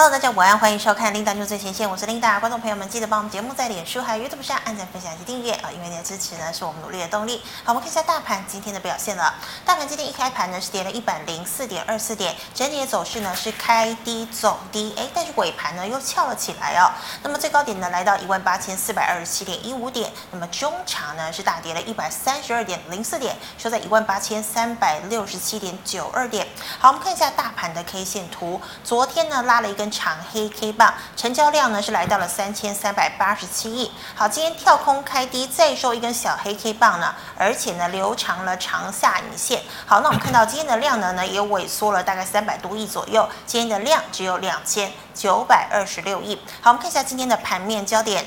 Hello，大家午安，欢迎收看《琳达就最前线》，我是琳达。观众朋友们，记得帮我们节目在脸书还有 YouTube 上按赞、分享及订阅啊，因为你的支持呢是我们努力的动力。好，我们看一下大盘今天的表现了。大盘今天一开盘呢是跌了一百零四点二四点，整体的走势呢是开低走低，哎，但是尾盘呢又翘了起来哦。那么最高点呢来到一万八千四百二十七点一五点，那么中场呢是大跌了一百三十二点零四点，收在一万八千三百六十七点九二点。好，我们看一下大盘的 K 线图，昨天呢拉了一根。长黑 K 棒，成交量呢是来到了三千三百八十七亿。好，今天跳空开低，再收一根小黑 K 棒呢，而且呢留长了长下影线。好，那我们看到今天的量能呢也萎缩了大概三百多亿左右，今天的量只有两千九百二十六亿。好，我们看一下今天的盘面焦点。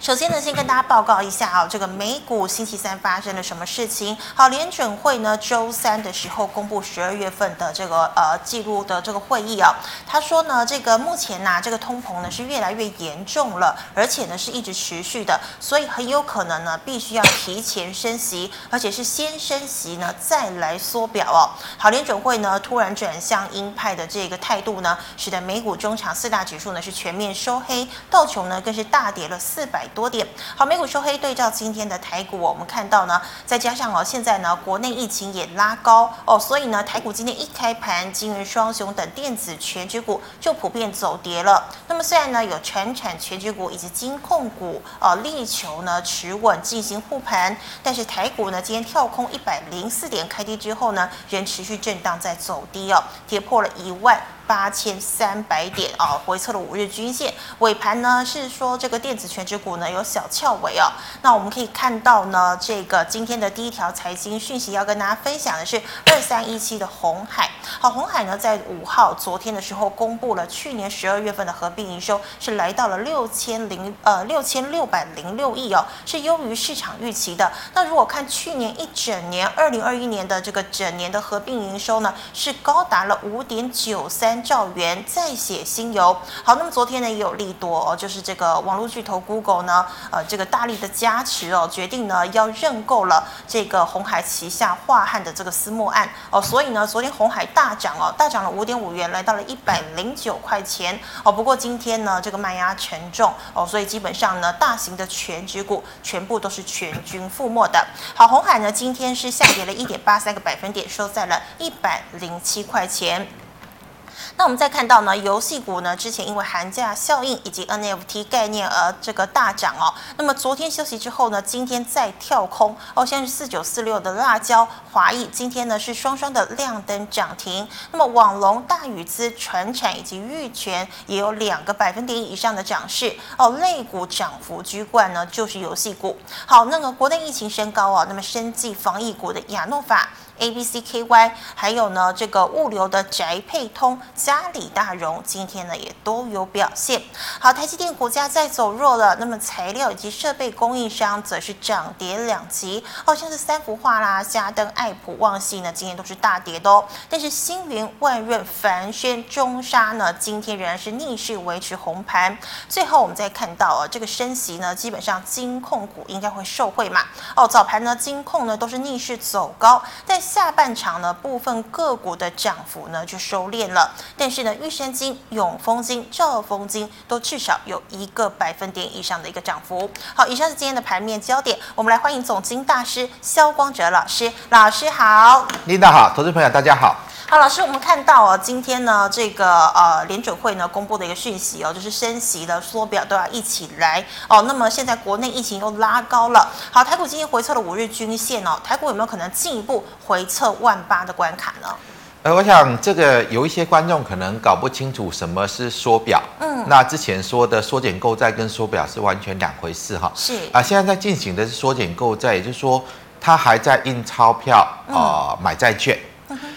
首先呢，先跟大家报告一下啊，这个美股星期三发生了什么事情？好，联准会呢周三的时候公布十二月份的这个呃记录的这个会议啊，他说呢，这个目前呢、这个通膨呢是越来越严重了，而且呢是一直持续的，所以很有可能呢必须要提前升息，而且是先升息呢再来缩表哦。好，联准会呢突然转向鹰派的这个态度呢，使得美股中场四大指数呢是全面收黑，道琼呢更是大跌了四百多点，好，美股收黑，对照今天的台股，我们看到呢，再加上哦，现在呢，国内疫情也拉高哦，所以呢，台股今天一开盘，金元双雄等电子权值股就普遍走跌了。那么虽然呢，有全产权值股以及金控股哦，力求呢持稳进行护盘，但是台股呢，今天跳空一百零四点开低之后呢，仍持续震荡在走低哦，跌破了一万。八千三百点啊，回测了五日均线。尾盘呢是说这个电子权值股呢有小翘尾啊。那我们可以看到呢，这个今天的第一条财经讯息要跟大家分享的是二三一七的红海。好，红海呢在五号昨天的时候公布了去年十二月份的合并营收是来到了六千零呃六千六百零六亿哦，是优于市场预期的。那如果看去年一整年二零二一年的这个整年的合并营收呢，是高达了五点九三。兆元再写新游。好，那么昨天呢也有利多哦，就是这个网络巨头 Google 呢，呃，这个大力的加持哦，决定呢要认购了这个红海旗下樺汉的这个私募案哦，所以呢昨天红海大涨哦，大涨了五点五元，来到了一百零九块钱哦。不过今天呢这个卖压沉重哦，所以基本上呢大型的权值股全部都是全军覆没的。好，红海呢今天是下跌了一点八三个百分点，收在了一百零七块钱。那我们再看到呢，游戏股呢，之前因为寒假效应以及 NFT 概念而这个大涨哦。那么昨天休息之后呢，今天再跳空哦。现在是四九四六的辣椒华裔，今天呢是双双的亮灯涨停。那么网龙、大宇资、传产以及玉泉也有两个百分点以上的涨势哦。类股涨幅居冠呢，就是游戏股。好，那个国内疫情升高啊，那么生技防疫股的亚诺法。A B C K Y，还有呢，这个物流的宅配通、嘉里大荣，今天呢也都有表现。好，台积电股价再走弱了，那么材料以及设备供应商则是涨跌两极。好像是三福画啦、嘉登、爱普、旺矽呢，今天都是大跌的哦。但是星云、万润、凡轩、中沙呢，今天仍然是逆势维持红盘。最后我们再看到啊，这个升息呢，基本上金控股应该会受惠嘛。哦，早盘呢，金控呢都是逆势走高，但下半场呢，部分个股的涨幅呢就收敛了，但是呢，玉山金、永丰金、兆丰金都至少有一个百分点以上的一个涨幅。好，以上是今天的盘面焦点，我们来欢迎总经大师肖光哲老师。老师好，领导好，投资朋友大家好。好，老师，我们看到哦，今天呢，这个呃联准会呢公布的一个讯息哦，就是升息的缩表都要一起来哦。那么现在国内疫情又拉高了，好，台股今天回测了五日均线哦，台股有没有可能进一步回测万八的关卡呢？呃，我想这个有一些观众可能搞不清楚什么是缩表，嗯，那之前说的缩减购债跟缩表是完全两回事哈，是啊，现在在进行的是缩减购债，也就是说它还在印钞票啊、呃，买债券。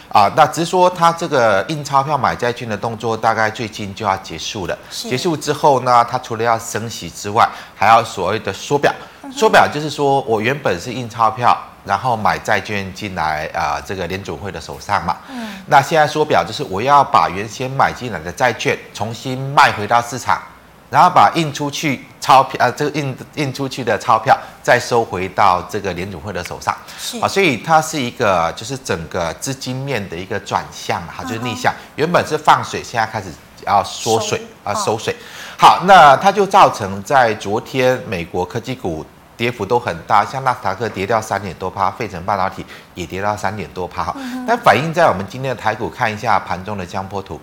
啊，那只是说他这个印钞票买债券的动作，大概最近就要结束了。结束之后呢，他除了要升息之外，还要所谓的缩表。缩表就是说我原本是印钞票，然后买债券进来啊，这个联准会的手上嘛。嗯。那现在缩表就是我要把原先买进来的债券重新卖回到市场，然后把印出去钞票啊，这个印印出去的钞票再收回到这个联储会的手上，是啊，所以它是一个就是整个资金面的一个转向哈，就是逆向，原本是放水，现在开始要缩水啊收水。好，那它就造成在昨天美国科技股跌幅都很大，像纳斯达克跌掉三点多趴，费城半导体也跌到三点多趴。哈，但反映在我们今天的台股，看一下盘中的江波图。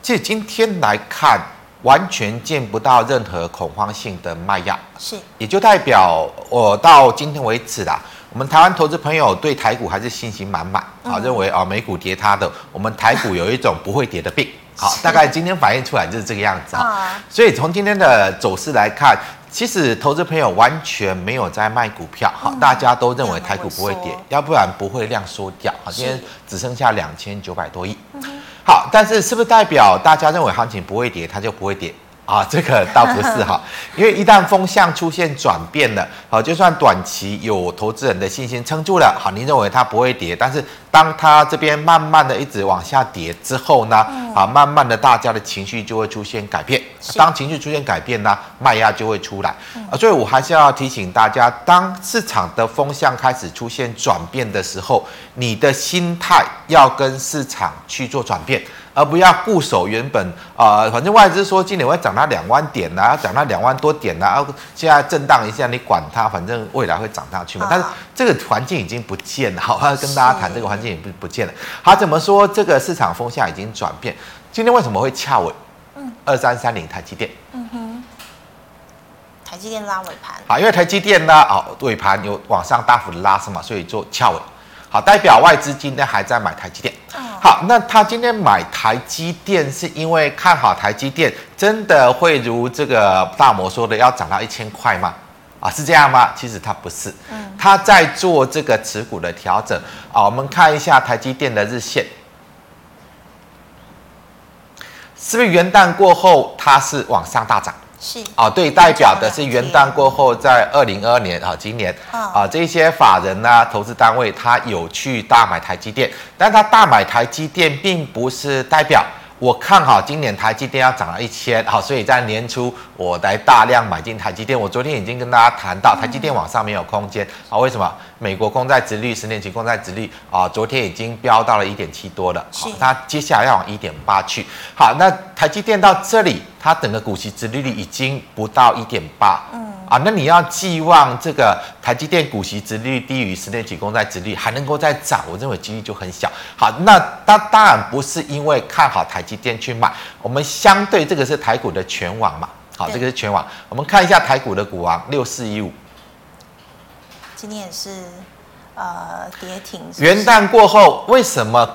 其实今天来看，完全见不到任何恐慌性的卖压，是，也就代表我到今天为止啦，我们台湾投资朋友对台股还是信心满满，啊，认为啊美股跌它的，我们台股有一种不会跌的病，好，大概今天反映出来就是这个样子啊，所以从今天的走势来看，其实投资朋友完全没有在卖股票，好，大家都认为台股不会跌，要不然不会量缩掉，好，今天只剩下两千九百多亿。好，但是是不是代表大家认为行情不会跌，它就不会跌？啊，这个倒不是哈，因为一旦风向出现转变了，好，就算短期有投资人的信心撑住了，好，您认为它不会跌，但是当它这边慢慢的一直往下跌之后呢，啊，慢慢的大家的情绪就会出现改变，当情绪出现改变呢，卖压就会出来，啊，所以我还是要提醒大家，当市场的风向开始出现转变的时候，你的心态要跟市场去做转变。而不要固守原本啊、呃，反正外资说今年会涨到两万点呐、啊，涨到两万多点呐、啊，现在震荡一下，你管它，反正未来会涨上去嘛。但是这个环境已经不见了，好，要跟大家谈这个环境也不不见了。好，怎么说这个市场风向已经转变？今天为什么会翘尾？嗯，二三三零台积电。嗯哼，台积电拉尾盘。好，因为台积电呢，哦，尾盘有往上大幅的拉升嘛，所以做翘尾。好，代表外资今天还在买台积电。好，那他今天买台积电是因为看好台积电真的会如这个大摩说的要涨到一千块吗？啊，是这样吗？其实他不是，他在做这个持股的调整啊。我们看一下台积电的日线，是不是元旦过后它是往上大涨？是啊，对，代表的是元旦过后，在二零二二年啊，今年啊，这些法人呢、啊，投资单位他有去大买台积电，但他大买台积电，并不是代表。我看好今年台积电要涨到一千，好，所以在年初我来大量买进台积电。我昨天已经跟大家谈到，台积电往上没有空间啊？为什么？美国公债殖率、十年期公债殖率啊，昨天已经飙到了一点七多了，好，那接下来要往一点八去。好，那台积电到这里，它整个股息殖利率已经不到一点八。嗯。啊，那你要寄望这个台积电股息殖利率低于十年期公债殖率还能够再涨，我认为几率就很小。好，那它当然不是因为看好台积电去买，我们相对这个是台股的全网嘛。好，这个是全网，我们看一下台股的股王六四一五，今天也是呃跌停。元旦过后，为什么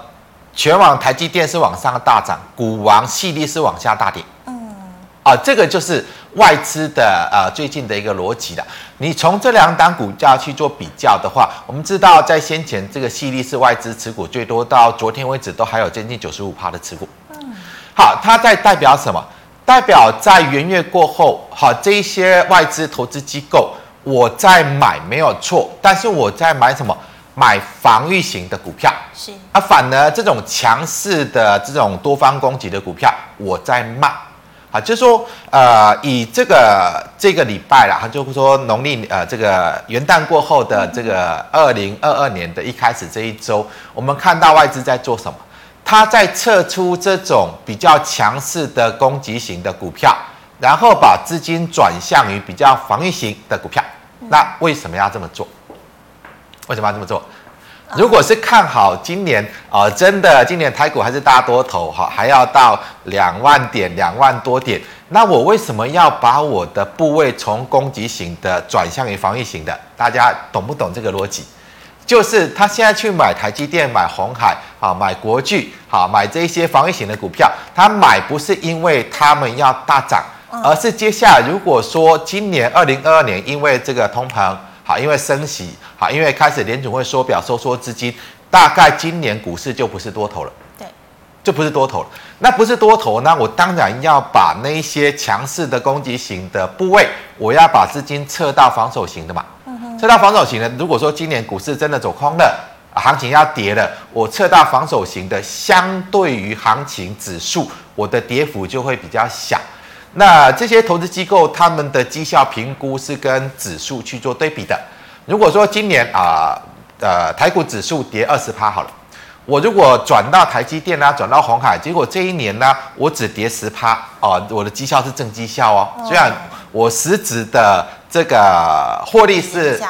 全网台积电是往上大涨，股王系列是往下大跌？嗯，啊，这个就是。外资的呃最近的一个逻辑的，你从这两档股价去做比较的话，我们知道在先前这个系列是外资持股最多，到昨天为止都还有将近九十五趴的持股。嗯，好，它在代表什么？代表在元月过后，好，这一些外资投资机构我在买没有错，但是我在买什么？买防御型的股票。是啊，反而这种强势的这种多方攻击的股票，我在卖。啊，就是说，呃，以这个这个礼拜啦，他就说农历呃这个元旦过后的这个二零二二年的一开始这一周，我们看到外资在做什么？他在撤出这种比较强势的攻击型的股票，然后把资金转向于比较防御型的股票。那为什么要这么做？为什么要这么做？如果是看好今年啊、呃，真的今年台股还是大多头哈，还要到两万点、两万多点，那我为什么要把我的部位从攻击型的转向于防御型的？大家懂不懂这个逻辑？就是他现在去买台积电、买红海啊、买国巨好、买这些防御型的股票，他买不是因为他们要大涨，而是接下来如果说今年二零二二年因为这个通膨。好，因为升息，好，因为开始联准会缩表收缩资金，大概今年股市就不是多头了，对，就不是多头了。那不是多头，那我当然要把那一些强势的攻击型的部位，我要把资金撤到防守型的嘛。嗯哼，撤到防守型的。如果说今年股市真的走空了，行情要跌了，我撤到防守型的，相对于行情指数，我的跌幅就会比较小。那这些投资机构他们的绩效评估是跟指数去做对比的。如果说今年啊呃，呃台股指数跌二十趴好了，我如果转到台积电啊，转到鸿海，结果这一年呢，我只跌十趴哦，我的绩效是正绩效哦，虽然我实质的这个获利是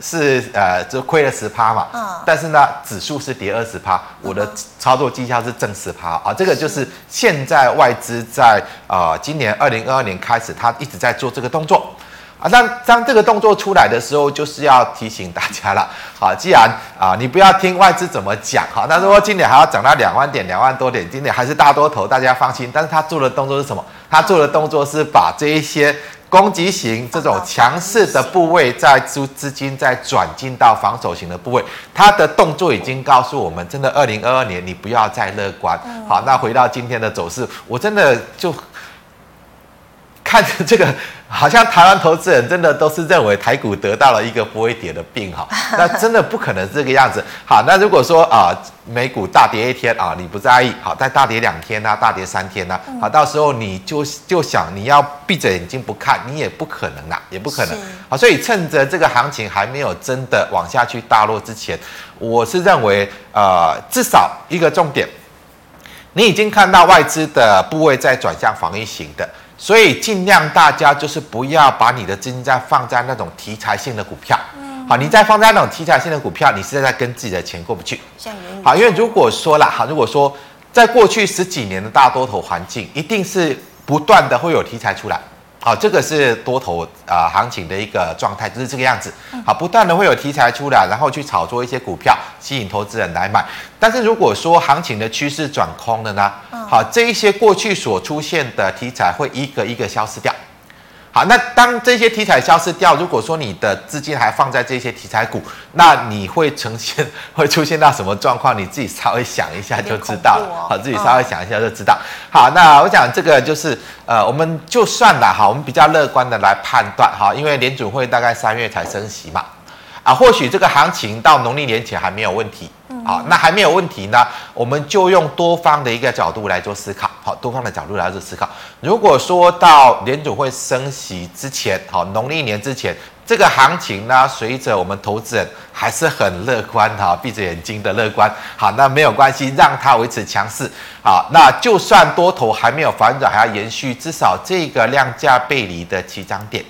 是呃，就亏了十趴嘛，嗯，但是呢，指数是跌二十趴，我的操作绩效是正十趴啊，这个就是现在外资在呃今年二零二二年开始，他一直在做这个动作。啊，当当这个动作出来的时候，就是要提醒大家了。好，既然啊，你不要听外资怎么讲，哈，那如果今年还要涨到两万点、两万多点，今年还是大多头，大家放心。但是他做的动作是什么？他做的动作是把这一些攻击型这种强势的部位，在资资金在转进到防守型的部位。它的动作已经告诉我们，真的，二零二二年你不要再乐观。好，那回到今天的走势，我真的就。看着这个，好像台湾投资人真的都是认为台股得到了一个不会跌的病哈，那真的不可能这个样子。好，那如果说啊，美股大跌一天啊，你不在意，好，再大跌两天呐，大跌三天呐，好，到时候你就就想你要闭着眼睛不看，你也不可能啦，也不可能。好，所以趁着这个行情还没有真的往下去大落之前，我是认为呃，至少一个重点，你已经看到外资的部位在转向防御型的。所以尽量大家就是不要把你的资金再放在那种题材性的股票，嗯，好，你再放在那种题材性的股票，你是在跟自己的钱过不去。好，因为如果说啦，好，如果说在过去十几年的大多头环境，一定是不断的会有题材出来。好，这个是多头啊、呃、行情的一个状态，就是这个样子。好，不断的会有题材出来，然后去炒作一些股票，吸引投资人来买。但是如果说行情的趋势转空了呢？好，这一些过去所出现的题材会一个一个消失掉。好，那当这些题材消失掉，如果说你的资金还放在这些题材股，那你会呈现 会出现到什么状况？你自己稍微想一下就知道了。好，自己稍微想一下就知道。好，那我想这个就是呃，我们就算了哈，我们比较乐观的来判断哈，因为联准会大概三月才升息嘛。啊，或许这个行情到农历年前还没有问题，好，那还没有问题呢，我们就用多方的一个角度来做思考，好，多方的角度来做思考。如果说到联总会升息之前，好，农历年之前，这个行情呢，随着我们投资人还是很乐观哈，闭着眼睛的乐观，好，那没有关系，让它维持强势，好，那就算多头还没有反转，还要延续，至少这个量价背离的起涨点，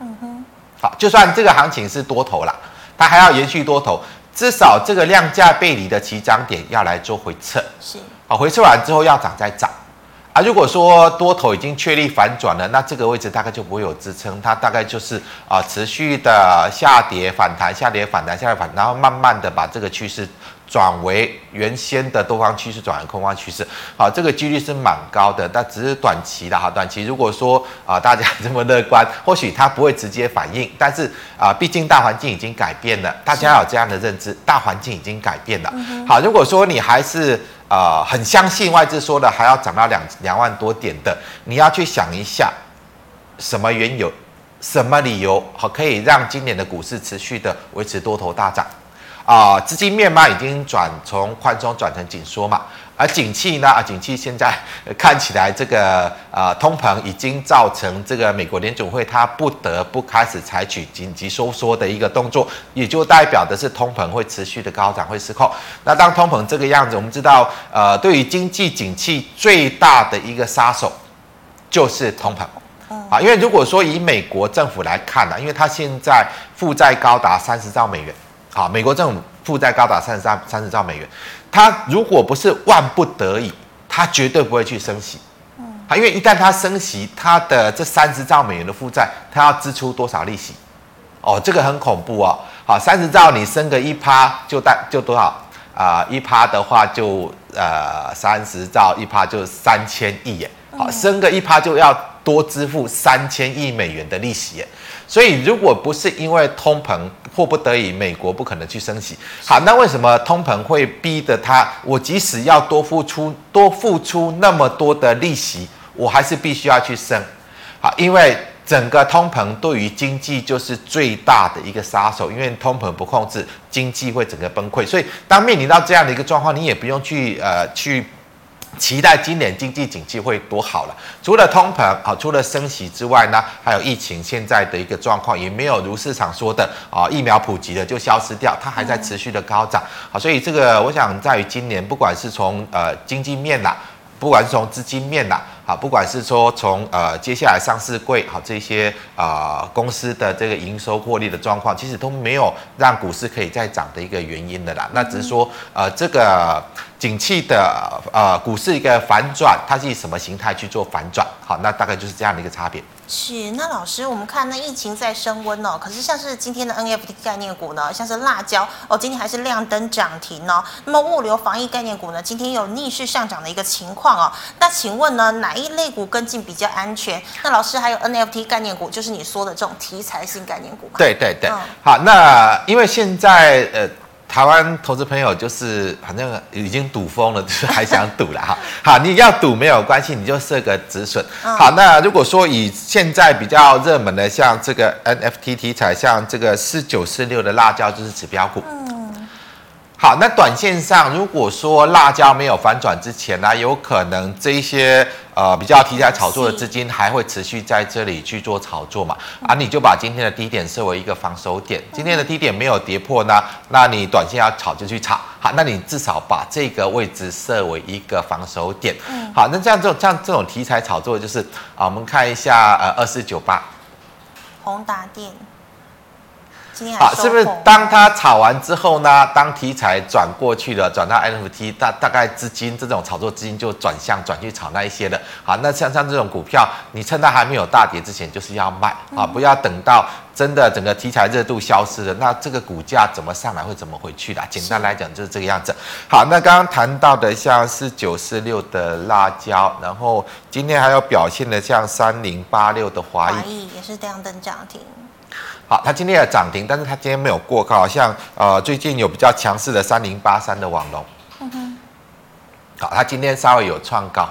嗯哼，好，就算这个行情是多头了。它还要延续多头，至少这个量价背离的起涨点要来做回撤，是啊，回撤完之后要涨再涨，啊，如果说多头已经确立反转了，那这个位置大概就不会有支撑，它大概就是啊持续的下跌反弹，下跌反弹，下跌反弹，然后慢慢的把这个趋势。转为原先的多方趋势转为空方趋势，好，这个几率是蛮高的，但只是短期的哈。短期如果说啊、呃、大家这么乐观，或许它不会直接反应，但是啊、呃，毕竟大环境已经改变了，大家有这样的认知，大环境已经改变了。好，如果说你还是啊、呃、很相信外资说的还要涨到两两万多点的，你要去想一下，什么缘由，什么理由好可以让今年的股市持续的维持多头大涨？啊，资金面嘛，已经转从宽松转成紧缩嘛，而景气呢，啊，景气现在看起来这个呃通膨已经造成这个美国联总会它不得不开始采取紧急收缩的一个动作，也就代表的是通膨会持续的高涨，会失控。那当通膨这个样子，我们知道，呃，对于经济景气最大的一个杀手就是通膨啊，因为如果说以美国政府来看呢，因为它现在负债高达三十兆美元。好，美国政府负债高达三十三三十兆美元，他如果不是万不得已，他绝对不会去升息。嗯，因为一旦他升息，他的这三十兆美元的负债，他要支出多少利息？哦，这个很恐怖哦。好，三十兆你升个一趴就带就多少啊？一趴的话就呃三十兆一趴就三千亿耶。好，升个一趴就要多支付三千亿美元的利息耶。所以，如果不是因为通膨，迫不得已，美国不可能去升息。好，那为什么通膨会逼得他？我即使要多付出多付出那么多的利息，我还是必须要去升。好，因为整个通膨对于经济就是最大的一个杀手，因为通膨不控制，经济会整个崩溃。所以，当面临到这样的一个状况，你也不用去呃去期待今年经济景气会多好了。除了通膨，好，除了升息之外呢，还有疫情现在的一个状况，也没有如市场说的啊，疫苗普及了就消失掉，它还在持续的高涨。啊，所以这个我想在于今年，不管是从呃经济面呐，不管是从资金面呐。好，不管是说从呃接下来上市柜好这些啊、呃、公司的这个营收获利的状况，其实都没有让股市可以再涨的一个原因的啦。那只是说呃这个景气的呃股市一个反转，它是以什么形态去做反转？好，那大概就是这样的一个差别。是，那老师，我们看那疫情在升温哦，可是像是今天的 NFT 概念股呢，像是辣椒哦，今天还是亮灯涨停哦。那么物流防疫概念股呢，今天有逆势上涨的一个情况哦。那请问呢，哪一类股跟进比较安全？那老师还有 NFT 概念股，就是你说的这种题材性概念股吗？对对对，嗯、好，那因为现在呃。台湾投资朋友就是反正已经赌疯了，就是还想赌了哈。好，你要赌没有关系，你就设个止损。好，那如果说以现在比较热门的，像这个 NFT 题材，像这个四九四六的辣椒就是指标股。好，那短线上，如果说辣椒没有反转之前呢，有可能这一些呃比较题材炒作的资金还会持续在这里去做炒作嘛？啊，你就把今天的低点设为一个防守点，今天的低点没有跌破呢，那你短线要炒就去炒。好，那你至少把这个位置设为一个防守点。好，那这样这种像这种题材炒作就是啊，我们看一下呃二四九八，宏达电。好，是不是当它炒完之后呢？当题材转过去了，转到 NFT，大大概资金这种炒作资金就转向转去炒那一些的。好，那像像这种股票，你趁它还没有大跌之前，就是要卖啊，不要等到真的整个题材热度消失了，那这个股价怎么上来会怎么回去的？简单来讲就是这个样子。好，那刚刚谈到的像是九四六的辣椒，然后今天还有表现的像三零八六的华义，华义也是这样等涨停。好，它今天也涨停，但是它今天没有过高，像呃最近有比较强势的三零八三的网龙，嗯哼，好，它今天稍微有创高，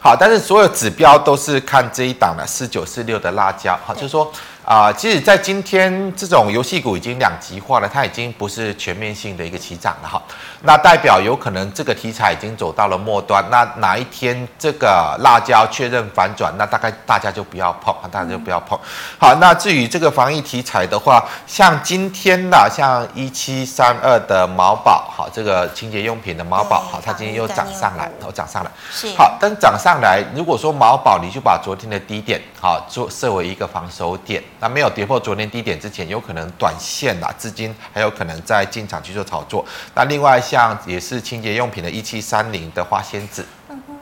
好，但是所有指标都是看这一档的四九四六的辣椒，好，就是说。啊、呃，其实，在今天这种游戏股已经两极化了，它已经不是全面性的一个起涨了哈。那代表有可能这个题材已经走到了末端。那哪一天这个辣椒确认反转，那大概大家就不要碰，大家就不要碰。好，那至于这个防疫题材的话，像今天的像一七三二的毛宝，好，这个清洁用品的毛宝，好，它今天又涨上来，哦涨上来。是。好，但涨上来，如果说毛宝，你就把昨天的低点，好，做设为一个防守点。那没有跌破昨天低点之前，有可能短线啦，资金还有可能在进场去做炒作。那另外像也是清洁用品的一七三零的花仙子，嗯哼，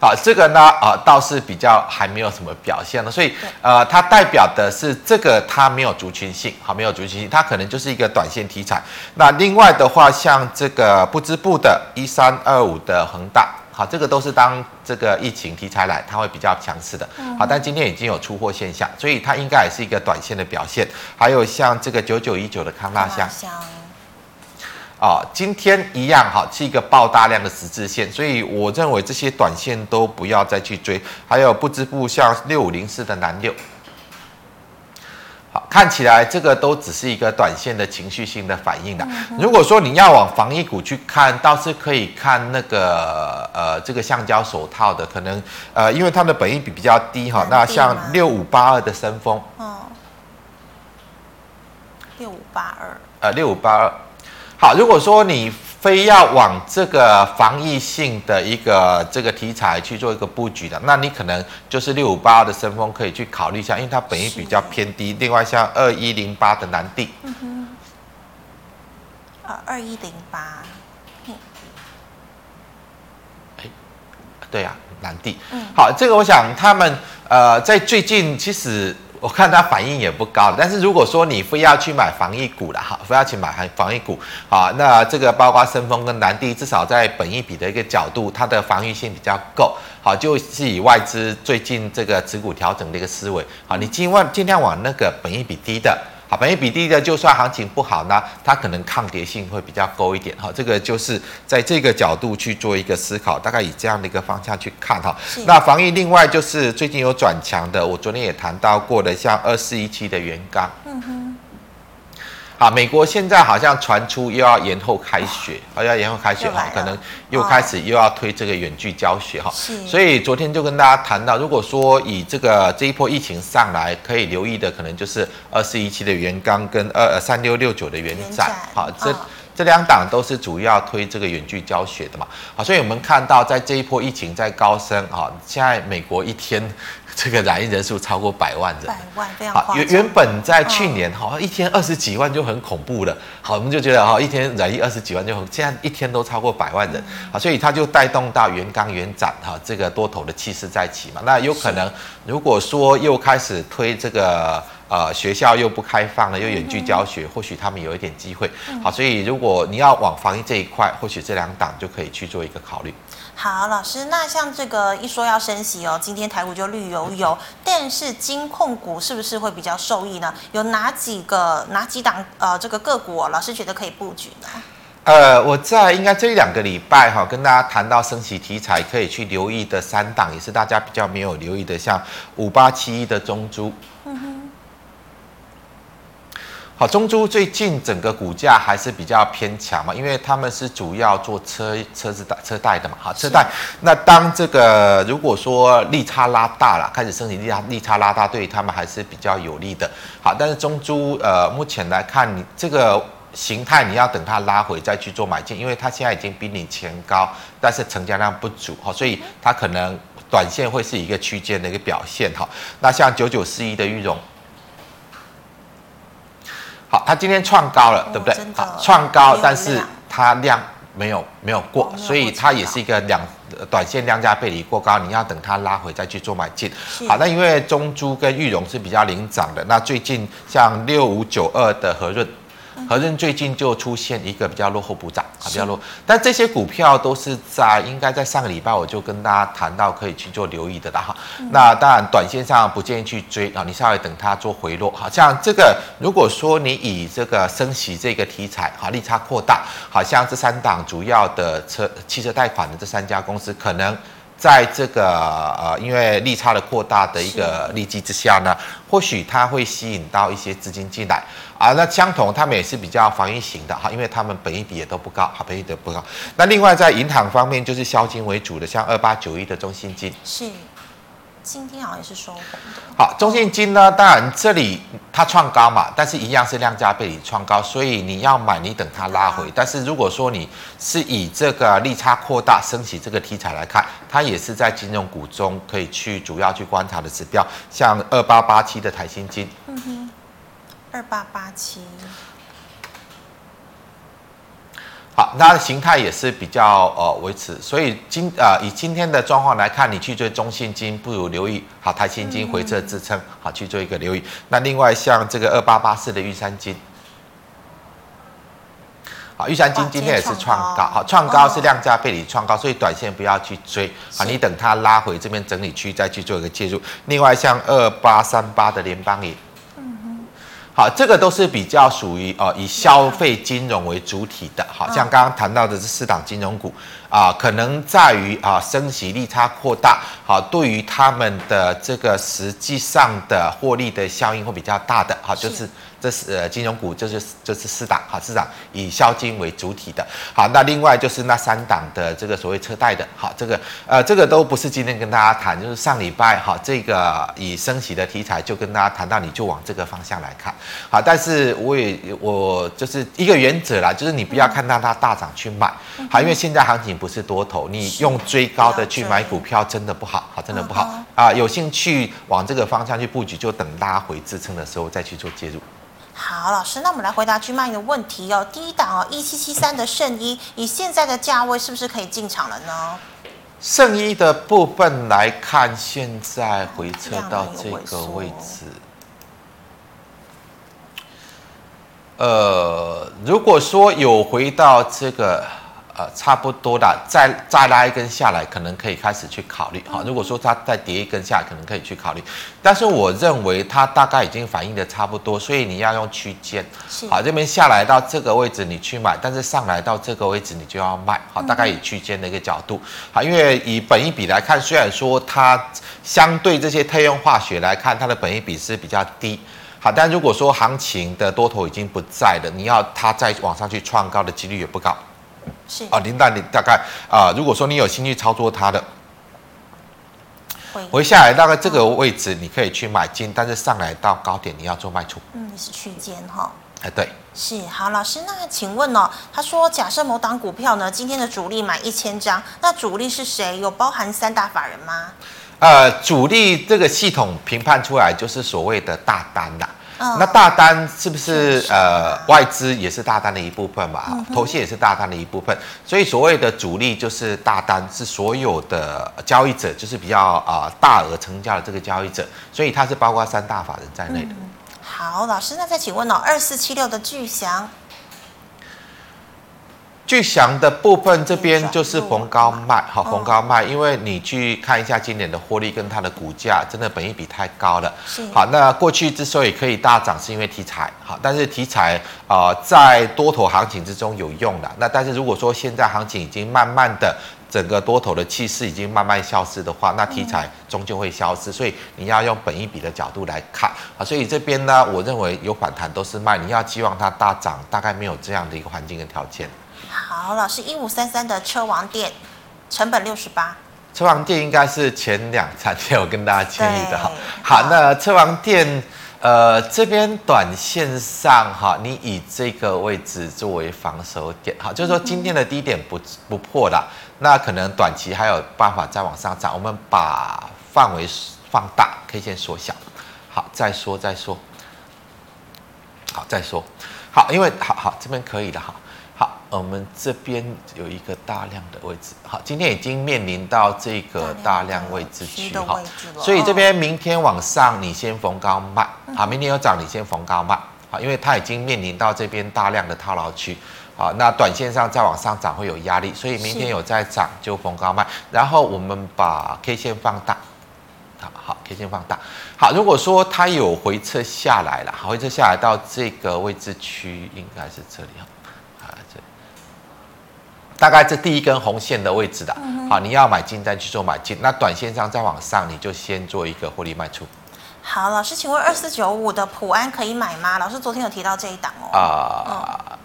好，这个呢啊倒是比较还没有什么表现了，所以呃它代表的是这个它没有族群性，好，没有族群性，它可能就是一个短线题材。那另外的话，像这个不织布的一三二五的恒大。好，这个都是当这个疫情题材来，它会比较强势的。好，但今天已经有出货现象，所以它应该也是一个短线的表现。还有像这个九九一九的康纳香，啊，今天一样哈，是一个爆大量的十字线，所以我认为这些短线都不要再去追。还有不织布像六五零四的南六。好，看起来这个都只是一个短线的情绪性的反应的。如果说你要往防疫股去看，倒是可以看那个呃这个橡胶手套的，可能呃因为它的本益比比较低哈。那像六五八二的森丰，哦，六五八二，呃六五八二。好，如果说你。非要往这个防疫性的一个这个题材去做一个布局的，那你可能就是六五八二的森丰可以去考虑一下，因为它本益比较偏低。另外像二一零八的南地，嗯哼，啊二一零八，哎，对呀、啊，南地，嗯，好，这个我想他们呃在最近其实。我看它反应也不高，但是如果说你非要去买防疫股了哈，非要去买防防疫股啊，那这个包括申丰跟南地，至少在本益比的一个角度，它的防御性比较够，好，就是以外资最近这个持股调整的一个思维，好，你尽量尽量往那个本益比低的。好，本益比低的，就算行情不好呢，它可能抗跌性会比较高一点。哈，这个就是在这个角度去做一个思考，大概以这样的一个方向去看哈。那防疫另外就是最近有转强的，我昨天也谈到过的，像二四一七的元刚。嗯哼。好，美国现在好像传出又要延后开学，好、哦、要延后开学哈，可能又开始又要推这个远距教学哈。所以昨天就跟大家谈到，如果说以这个这一波疫情上来，可以留意的可能就是二四一七的元刚跟二三六六九的元展，好这。哦这两档都是主要推这个远距教学的嘛，好，所以我们看到在这一波疫情在高升啊，现在美国一天这个染疫人数超过百万人，百万非常夸张。原原本在去年好像一天二十几万就很恐怖了，好，我们就觉得哈一天染疫二十几万就很，现在一天都超过百万人，好，所以它就带动到元刚元展哈这个多头的气势在起嘛，那有可能如果说又开始推这个。呃，学校又不开放了，又远距教学，或许他们有一点机会。好，所以如果你要往防疫这一块，或许这两档就可以去做一个考虑。好，老师，那像这个一说要升息哦，今天台股就绿油油，但是金控股是不是会比较受益呢？有哪几个哪几档呃这个个股哦，老师觉得可以布局呢？呃，我在应该这一两个礼拜哈，跟大家谈到升息题材可以去留意的三档，也是大家比较没有留意的，像五八七一的中珠。嗯哼。好，中珠最近整个股价还是比较偏强嘛，因为他们是主要做车车子的车贷的嘛，好车贷。那当这个如果说利差拉大了，开始升息利差利差拉大，对他们还是比较有利的。好，但是中珠呃目前来看，你这个形态你要等它拉回再去做买进，因为它现在已经比你前高，但是成交量不足，好，所以它可能短线会是一个区间的一个表现哈。那像九九四一的裕融。好，它今天创高了，哦、对不对？好，创高，但是它量没有没有过，所以它也是一个两短线量价背离过高，你要等它拉回再去做买进。好，那因为中珠跟裕融是比较领涨的，那最近像六五九二的和润。和润最近就出现一个比较落后补涨啊，比较落，但这些股票都是在应该在上个礼拜我就跟大家谈到可以去做留意的了哈。那当然短线上不建议去追啊，你稍微等它做回落。好像这个如果说你以这个升息这个题材啊，利差扩大，好像这三档主要的车汽车贷款的这三家公司可能。在这个呃，因为利差的扩大的一个利基之下呢，或许它会吸引到一些资金进来啊。那相同，他们也是比较防御型的哈，因为他们本益比也都不高，哈，本益比都不高。那另外在银行方面，就是消金为主的，像二八九一的中信金是。今天好像也是收红的。好，中信金呢，当然这里它创高嘛，但是一样是量价背离创高，所以你要买，你等它拉回。但是如果说你是以这个利差扩大升息这个题材来看，它也是在金融股中可以去主要去观察的指标，像二八八七的台新金。嗯哼，二八八七。好，它的形态也是比较呃维持，所以今呃以今天的状况来看，你去追中信金不如留意好台新金回撤支撑，好去做一个留意。那另外像这个二八八四的玉山金，好玉山金今天也是创高，好创高是量价背离创高，所以短线不要去追，好你等它拉回这边整理区再去做一个介入。另外像二八三八的联邦银。好，这个都是比较属于呃以消费金融为主体的，好像刚刚谈到的这四档金融股啊、呃，可能在于啊、呃、升息利差扩大，好，对于他们的这个实际上的获利的效应会比较大的，好，就是。这是呃金融股，就是就是四档好，四档以销金为主体的，好，那另外就是那三档的这个所谓车贷的，好，这个呃这个都不是今天跟大家谈，就是上礼拜哈这个以升息的题材就跟大家谈到，你就往这个方向来看，好，但是我也我就是一个原则啦，就是你不要看到它大涨去买，好，因为现在行情不是多头，你用追高的去买股票真的不好，好，真的不好啊，有兴趣往这个方向去布局，就等拉回支撑的时候再去做介入。好，老师，那我们来回答居麦的问题哦。第一档哦，一七七三的圣衣，以现在的价位是不是可以进场了呢？圣衣的部分来看，现在回撤到这个位置。呃，如果说有回到这个。呃，差不多的，再再拉一根下来，可能可以开始去考虑哈。如果说它再跌一根下来，可能可以去考虑。但是我认为它大概已经反映的差不多，所以你要用区间。好，这边下来到这个位置你去买，但是上来到这个位置你就要卖。好，大概以区间的一个角度。好，因为以本一比来看，虽然说它相对这些特用化学来看，它的本一比是比较低。好，但如果说行情的多头已经不在了，你要它再往上去创高的几率也不高。是啊，琳达，你大概啊，如果说你有兴趣操作它的，回下来大概这个位置你可以去买进，但是上来到高点你要做卖出。嗯，是区间哈。哎，对。是好，老师，那请问哦，他说假设某档股票呢，今天的主力买一千张，那主力是谁？有包含三大法人吗？呃，主力这个系统评判出来就是所谓的大单啦。嗯、那大单是不是呃外资也是大单的一部分嘛？嗯、投信也是大单的一部分，所以所谓的主力就是大单，是所有的交易者，就是比较啊、呃、大额成交的这个交易者，所以它是包括三大法人在内的。嗯、好，老师，那再请问哦，二四七六的巨祥。巨翔的部分这边就是逢高卖，好，逢高卖，因为你去看一下今年的获利跟它的股价，真的本益比太高了。是，好，那过去之所以可以大涨，是因为题材，好，但是题材啊、呃，在多头行情之中有用的。那但是如果说现在行情已经慢慢的整个多头的气势已经慢慢消失的话，那题材终究会消失，所以你要用本益比的角度来看啊。所以这边呢，我认为有反弹都是卖，你要期望它大涨，大概没有这样的一个环境跟条件。好，老师，一五三三的车王店，成本六十八。车王店应该是前两三天我跟大家建议的哈。好，那车王店，呃，这边短线上哈，你以这个位置作为防守点，好，就是说今天的低点不不破的，那可能短期还有办法再往上涨。我们把范围放大，可以先缩小。好，再说再说。好，再说。好，因为好好这边可以的哈。我们这边有一个大量的位置，好，今天已经面临到这个大量位置区哈，所以这边明天往上你先逢高卖，好，明天有涨你先逢高卖，好，因为它已经面临到这边大量的套牢区，好，那短线上再往上涨会有压力，所以明天有再涨就逢高卖，然后我们把 K 线放大，好好，K 线放大，好，如果说它有回撤下来了，好，回撤下来到这个位置区应该是这里哈。大概这第一根红线的位置的，好，你要买进再去做买进。那短线上再往上，你就先做一个获利卖出。好，老师，请问二四九五的普安可以买吗？老师昨天有提到这一档哦。啊、呃，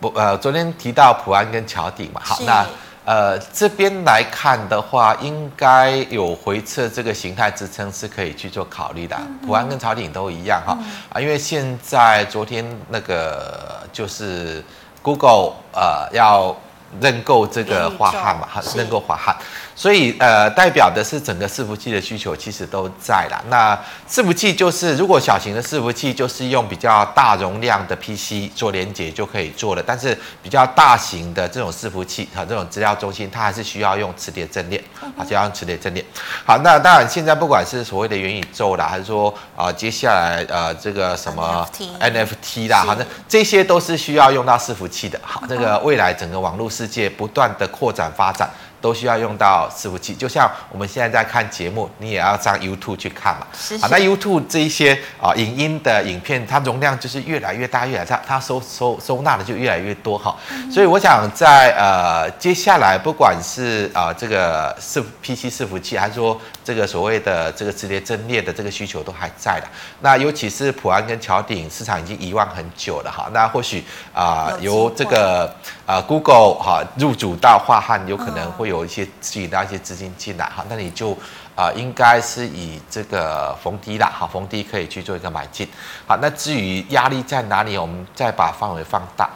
不，呃，昨天提到普安跟桥顶嘛。好，那呃这边来看的话，应该有回撤这个形态支撑是可以去做考虑的。嗯、普安跟桥顶都一样哈，啊、嗯，因为现在昨天那个就是 Google 呃要。认购这个华汉嘛，哈，认购华汉。所以，呃，代表的是整个伺服器的需求其实都在了。那伺服器就是，如果小型的伺服器就是用比较大容量的 PC 做连接就可以做了，但是比较大型的这种伺服器和这种资料中心，它还是需要用磁碟阵列，啊，就要用磁碟阵列。好，那当然现在不管是所谓的元宇宙啦，还是说啊、呃，接下来呃这个什么 NFT 啦，反正这些都是需要用到伺服器的。好，这个未来整个网络世界不断的扩展发展。都需要用到伺服器，就像我们现在在看节目，你也要上 YouTube 去看嘛。是是。啊，那 YouTube 这一些啊影音的影片，它容量就是越来越大，越来越大，它收收收纳的就越来越多哈。嗯、所以我想在呃接下来，不管是啊这个伺 PC 伺服器，还是说这个所谓的这个直列阵列的这个需求都还在的。那尤其是普安跟桥顶市场已经遗忘很久了哈。那或许啊由这个啊 Google 哈入主到樺汉，有可能会。有一些吸引到一些资金进来哈，那你就啊、呃，应该是以这个逢低啦，哈，逢低可以去做一个买进。好，那至于压力在哪里，我们再把范围放大。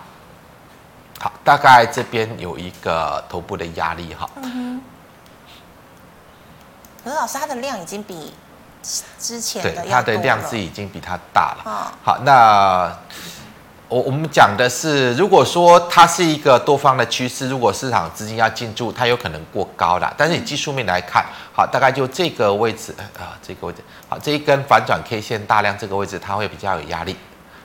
好，大概这边有一个头部的压力哈。可是老师，它的量已经比之前的对它的量是已经比它大了。哦、好，那。我我们讲的是，如果说它是一个多方的趋势，如果市场资金要进驻，它有可能过高了。但是以技术面来看，好，大概就这个位置啊，这个位置，好，这一根反转 K 线大量这个位置，它会比较有压力。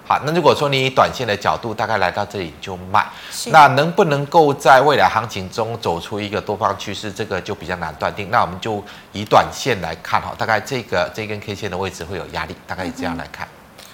好，那如果说你以短线的角度，大概来到这里就卖，那能不能够在未来行情中走出一个多方趋势，这个就比较难断定。那我们就以短线来看哈，大概这个这根 K 线的位置会有压力，大概以这样来看。嗯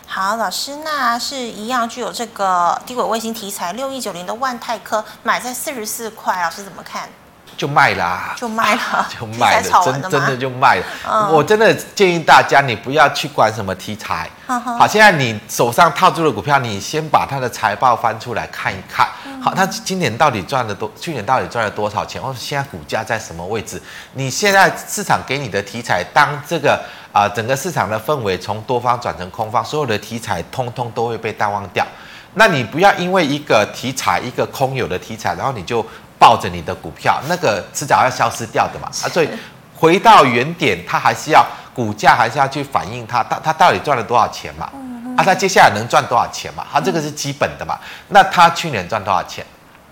好，老师，那是一样具有这个低轨卫星题材六一九零的万泰科买在四十四块，老师怎么看？就卖啦，就卖了，就卖了，真真的就卖了。嗯、我真的建议大家，你不要去管什么题材。嗯、好，现在你手上套住的股票，你先把它的财报翻出来看一看。嗯、好，它今年到底赚了多？去年到底赚了多少钱？或者现在股价在什么位置？你现在市场给你的题材，当这个啊、呃、整个市场的氛围从多方转成空方，所有的题材通通都会被淡忘掉。那你不要因为一个题材，一个空有的题材，然后你就。抱着你的股票，那个迟早要消失掉的嘛啊，所以回到原点，它还是要股价还是要去反映它，它它到底赚了多少钱嘛？啊，它接下来能赚多少钱嘛？它这个是基本的嘛？那它去年赚多少钱？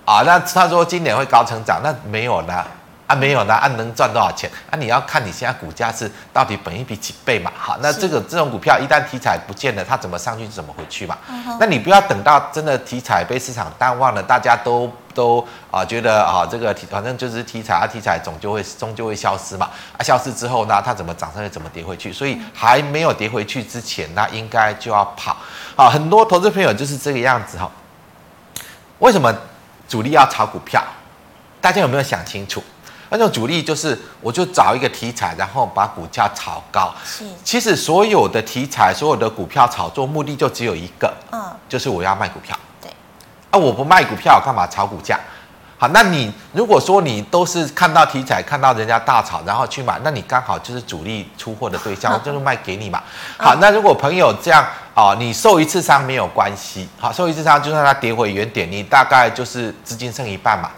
啊，那他说今年会高成长，那没有呢？啊，没有呢？啊，能赚多少钱？啊，你要看你现在股价是到底本一比几倍嘛？好，那这个这种股票一旦题材不见了，它怎么上去怎么回去嘛？那你不要等到真的题材被市场淡忘了，大家都。都啊觉得啊这个题反正就是题材啊题材总就会终究会消失嘛啊消失之后呢它怎么涨上去怎么跌回去，所以还没有跌回去之前那应该就要跑啊很多投资朋友就是这个样子哈。为什么主力要炒股票？大家有没有想清楚？那种主力就是我就找一个题材，然后把股价炒高。是，其实所有的题材所有的股票炒作目的就只有一个，嗯，就是我要卖股票。对啊！我不卖股票，干嘛炒股价？好，那你如果说你都是看到题材，看到人家大炒，然后去买，那你刚好就是主力出货的对象，我就是卖给你嘛。好，那如果朋友这样啊，你受一次伤没有关系，好，受一次伤就算它跌回原点，你大概就是资金剩一半嘛。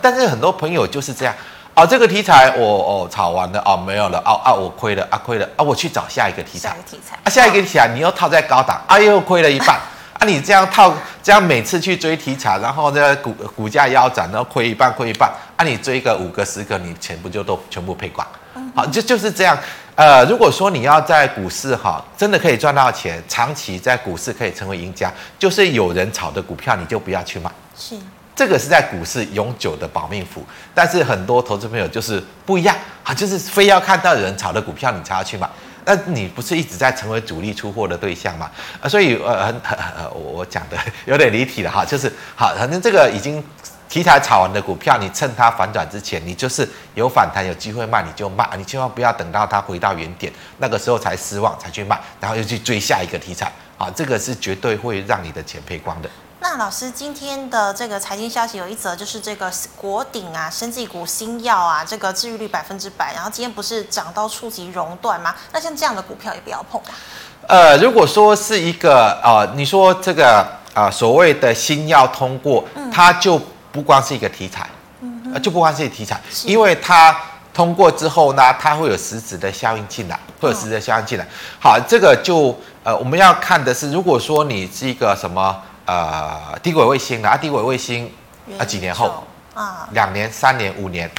但是很多朋友就是这样，哦，这个题材我哦炒完了哦，没有了哦啊，我亏了啊亏了啊，我去找下一个题材，下一个题材啊，下一个题材你又套在高档啊，又亏了一半。啊，你这样套，这样每次去追题材，然后呢股股价腰斩，然后亏一半，亏一半。啊，你追个五个、十个，你钱不就都全部赔光？好，就就是这样。呃，如果说你要在股市哈，真的可以赚到钱，长期在股市可以成为赢家，就是有人炒的股票，你就不要去买。是，这个是在股市永久的保命符。但是很多投资朋友就是不一样啊，就是非要看到有人炒的股票，你才要去买。那你不是一直在成为主力出货的对象吗？啊，所以呃，很很我我讲的有点离题了哈，就是好，反正这个已经题材炒完的股票，你趁它反转之前，你就是有反弹有机会卖你就卖，你千万不要等到它回到原点那个时候才失望才去卖，然后又去追下一个题材啊，这个是绝对会让你的钱赔光的。那老师今天的这个财经消息有一则，就是这个国鼎啊，生技股新药啊，这个治愈率百分之百，然后今天不是涨到触及熔断吗？那像这样的股票也不要碰啊。呃，如果说是一个呃，你说这个啊、呃、所谓的新药通过，嗯、它就不光是一个题材，嗯哼，就不光是一个题材，因为它通过之后呢，它会有实质的效应进来，会有实质的效应进来。嗯、好，这个就呃我们要看的是，如果说你是一个什么。呃，低轨卫星的啊，低轨卫星啊，几年后啊，两年、三年、五年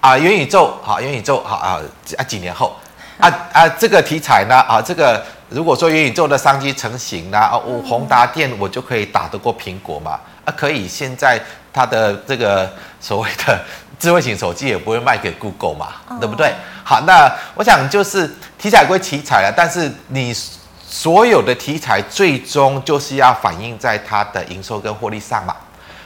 啊，元宇宙好，元宇宙好啊啊，几年后 啊啊，这个题材呢啊，这个如果说元宇宙的商机成型呢，啊，我宏达电我就可以打得过苹果嘛？啊，可以，现在它的这个所谓的智慧型手机也不会卖给 Google 嘛，对不对？好，那我想就是题材归题材了，但是你。所有的题材最终就是要反映在它的营收跟获利上嘛，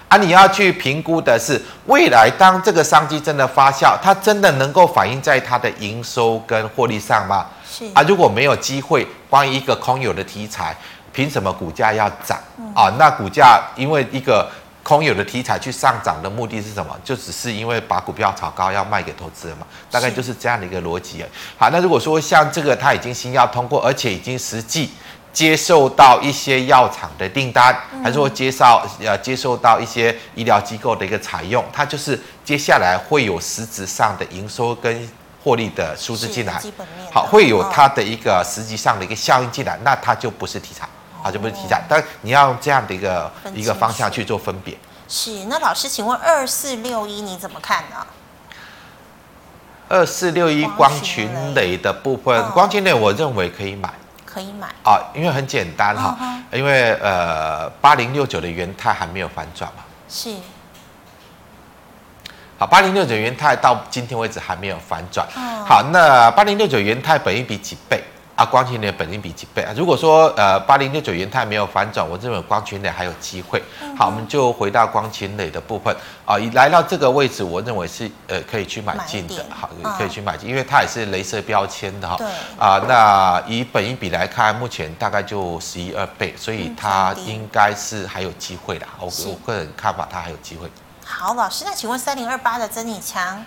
啊，你要去评估的是未来当这个商机真的发酵，它真的能够反映在它的营收跟获利上吗？是啊，如果没有机会，关于一个空有的题材，凭什么股价要涨啊？那股价因为一个。空有的题材去上涨的目的是什么？就只是因为把股票炒高要卖给投资人嘛，大概就是这样的一个逻辑。好，那如果说像这个它已经新药通过，而且已经实际接受到一些药厂的订单，还是说接受呃接受到一些医疗机构的一个采用，它就是接下来会有实质上的营收跟获利的数字进来，好，会有它的一个实际上的一个效应进来，那它就不是题材。啊，就不是题材，但你要用这样的一个一个方向去做分别。是，那老师，请问二四六一你怎么看呢？二四六一光群磊的部分，光群磊我认为可以买，可以买啊，因为很简单哈，因为呃八零六九的元泰还没有反转嘛。是。好，八零六九元泰到今天为止还没有反转。好，那八零六九元泰本一比几倍？啊，光群联本金比几倍啊？如果说呃八零六九元泰没有反转，我认为光群联还有机会。好，我们就回到光群联的部分啊，一来到这个位置，我认为是呃可以去买进的，好，可以去买进，因为它也是镭射标签的哈。对。啊，那以本一比来看，目前大概就十一二倍，所以它应该是还有机会的。我我个人看法，它还有机会。好，老师，那请问三零二八的增你强？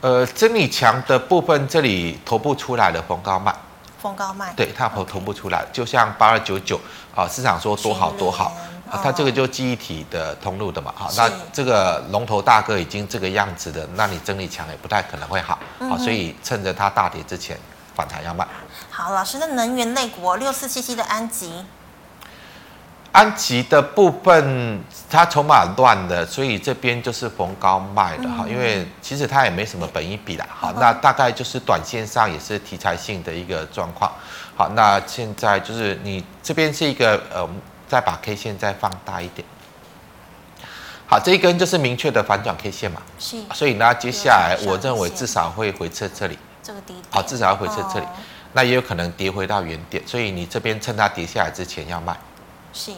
呃，真理强的部分这里头部出来了，逢高卖，逢高卖，对，它头头部出来，就像八二九九啊，市场说多好多好啊，它这个就记忆体的通路的嘛，好，那这个龙头大哥已经这个样子的，那你增你强也不太可能会好，好，所以趁着它大跌之前反弹要卖。好，老师，那能源类股六四七七的安集。安吉的部分，它筹码乱的，所以这边就是逢高卖的哈，因为其实它也没什么本益比啦，好，那大概就是短线上也是题材性的一个状况，好，那现在就是你这边是一个呃，再把 K 线再放大一点，好，这一根就是明确的反转 K 线嘛，是，所以呢，接下来我认为至少会回撤这里，这个低点，好，至少要回撤这里，那也有可能跌回到原点，所以你这边趁它跌下来之前要卖。是，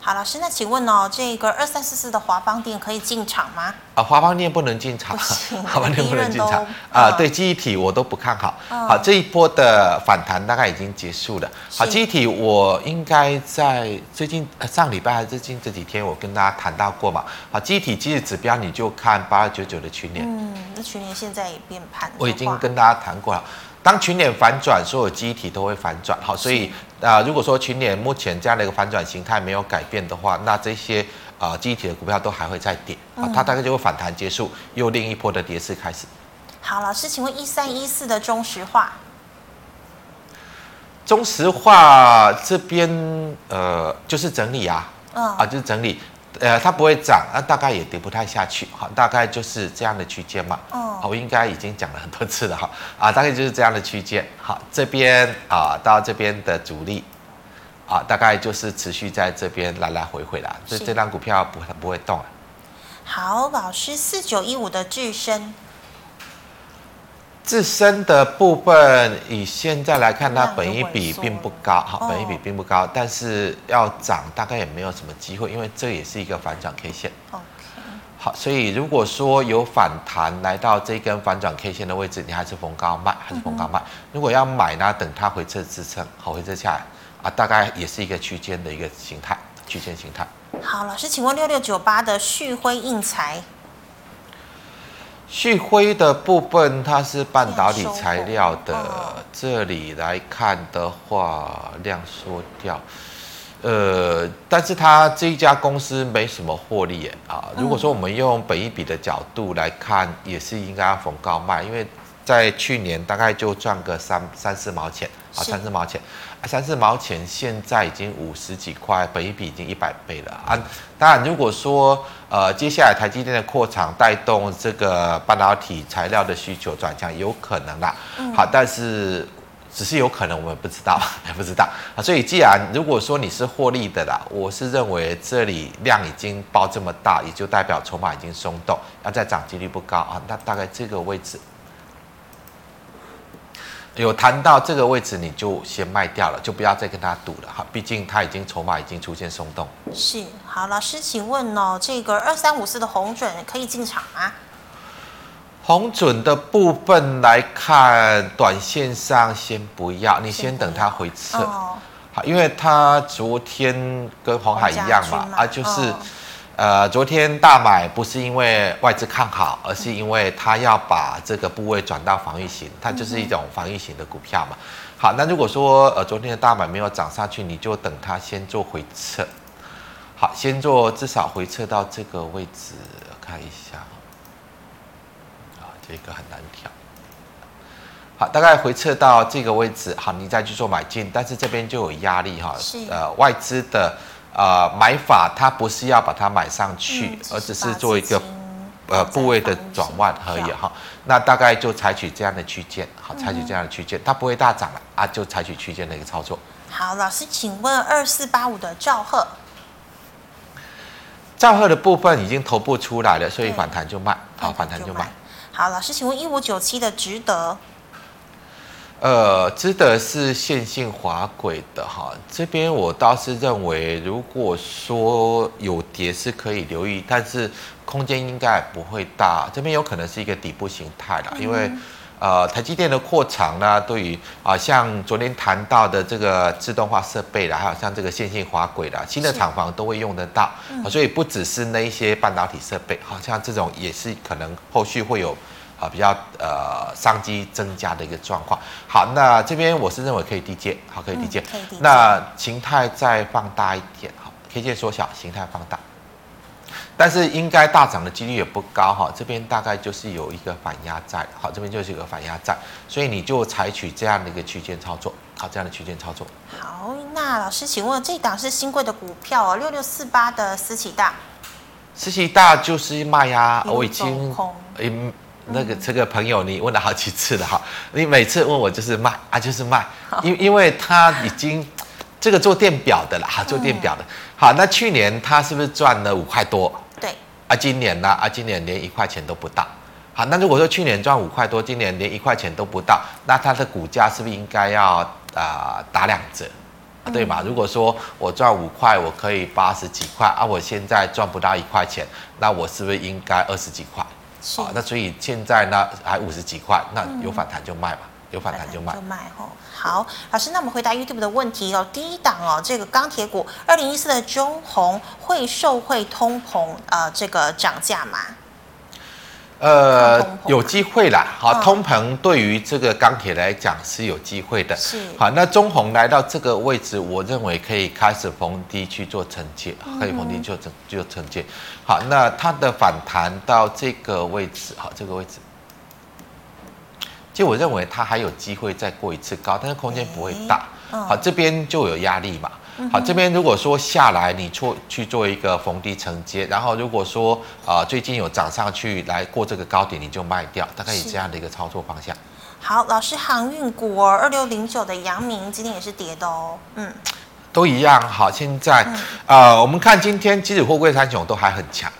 好，老师，那请问哦，这个二三四四的华邦店可以进场吗？啊，华邦店不能进场，华邦店不能进场啊。对，记忆体我都不看好。嗯、好，这一波的反弹大概已经结束了。好，记忆体我应该在最近上礼拜还是最近这几天，我跟大家谈到过嘛。好，记忆体技术指标你就看八二九九的群联。嗯，那群联现在也变盘。我已经跟大家谈过了。当群联反转，所有记忆体都会反转。好，所以啊、呃，如果说群联目前这样的一个反转形态没有改变的话，那这些啊、呃、记忆体的股票都还会再跌。啊，它大概就会反弹结束，又另一波的跌势开始。好，老师，请问一三一四的中石化，中石化这边呃就是整理啊，啊就是整理。呃，它不会涨，那大概也跌不太下去，好，大概就是这样的区间嘛。哦，我应该已经讲了很多次了哈，啊，大概就是这样的区间。好，这边啊到这边的阻力，啊，大概就是持续在这边来来回回啦，所以这张股票不不会动。好，老师，四九一五的智伸。自身的部分，以现在来看，它本益比并不高，好，本益比并不高，但是要涨大概也没有什么机会，因为这也是一个反转 K 线。好，所以如果说有反弹来到这根反转 K 线的位置，你还是逢高卖，还是逢高卖。如果要买呢，等它回撤支撑，好，回撤下来啊，大概也是一个区间的一个形态，区间形态。好，老师，请问六六九八的旭辉印材。旭辉的部分，它是半导体材料的。这里来看的话，量缩掉。呃，但是它这一家公司没什么获利耶啊。如果说我们用本一比的角度来看，也是应该要逢高卖，因为在去年大概就赚个三三四毛钱啊，三四毛钱。三四毛钱，现在已经五十几块，本一比已经一百倍了啊！当然，如果说呃接下来台积电的扩厂带动这个半导体材料的需求转强，有可能啦。好，但是只是有可能，我们不知道，还不知道啊。所以，既然如果说你是获利的啦，我是认为这里量已经爆这么大，也就代表筹码已经松动，要再涨几率不高啊。那大概这个位置。有谈到这个位置，你就先卖掉了，就不要再跟他赌了哈。毕竟他已经筹码已经出现松动。是，好，老师，请问哦，这个二三五四的红准可以进场吗？红准的部分来看，短线上先不要，你先等它回撤。好，因为它昨天跟黄海一样嘛，啊，就是。哦呃，昨天大买不是因为外资看好，而是因为它要把这个部位转到防御型，它就是一种防御型的股票嘛。好，那如果说呃昨天的大买没有涨上去，你就等它先做回撤。好，先做至少回撤到这个位置，看一下。啊，这个很难调。好，大概回撤到这个位置，好，你再去做买进，但是这边就有压力哈。是。呃，外资的。呃，买法它不是要把它买上去，嗯、而只是做一个呃部位的转换而已哈。那大概就采取这样的区间，好，采取这样的区间，它不会大涨了啊，就采取区间的一个操作。好，老师，请问二四八五的兆赫，兆赫的部分已经头部出来了，所以反弹就卖，好，反弹就卖。好，老师，请问一五九七的值得。呃，指的是线性滑轨的哈，这边我倒是认为，如果说有跌是可以留意，但是空间应该不会大，这边有可能是一个底部形态啦，因为。呃，台积电的扩厂呢，对于啊，像昨天谈到的这个自动化设备啦，还有像这个线性滑轨啦，新的厂房都会用得到，嗯、所以不只是那一些半导体设备，好像这种也是可能后续会有啊比较呃商机增加的一个状况。好，那这边我是认为可以低接，好，可以低接，嗯、可以低接，那形态再放大一点，好，K 线缩小，形态放大。但是应该大涨的几率也不高哈，这边大概就是有一个反压在，好，这边就是一个反压在，所以你就采取这样的一个区间操作，好，这样的区间操作。好，那老师，请问这档是新贵的股票哦，六六四八的私企大，私企大就是卖呀，我已经，哎，那个这个朋友你问了好几次了哈，你每次问我就是卖啊，就是卖，因因为他已经这个做电表的了哈，做电表的，好，那去年他是不是赚了五块多？对啊，今年呢？啊，今年连一块钱都不到。好，那如果说去年赚五块多，今年连一块钱都不到，那它的股价是不是应该要啊、呃、打两折？对吧？如果说我赚五块，我可以八十几块啊，我现在赚不到一块钱，那我是不是应该二十几块？好，那所以现在呢还五十几块，那有反弹就卖嘛。有反弹就卖，就卖哦。好，老师，那我们回答 YouTube 的问题哦。第一档哦，这个钢铁股二零一四的中红会受惠通膨呃这个涨价吗？呃，有机会啦。好，通膨对于这个钢铁来讲是有机会的。是。好，那中红来到这个位置，我认为可以开始逢低去做承接，可以逢低做承就承接。好，那它的反弹到这个位置，好，这个位置。就我认为它还有机会再过一次高，但是空间不会大。好，这边就有压力嘛。好，这边如果说下来，你做去做一个逢低承接，然后如果说啊、呃、最近有涨上去来过这个高点，你就卖掉，大概以这样的一个操作方向。好，老师，航运股哦，二六零九的阳明今天也是跌的哦。嗯，都一样。好，现在、嗯、呃我们看今天期指货柜三雄都还很强，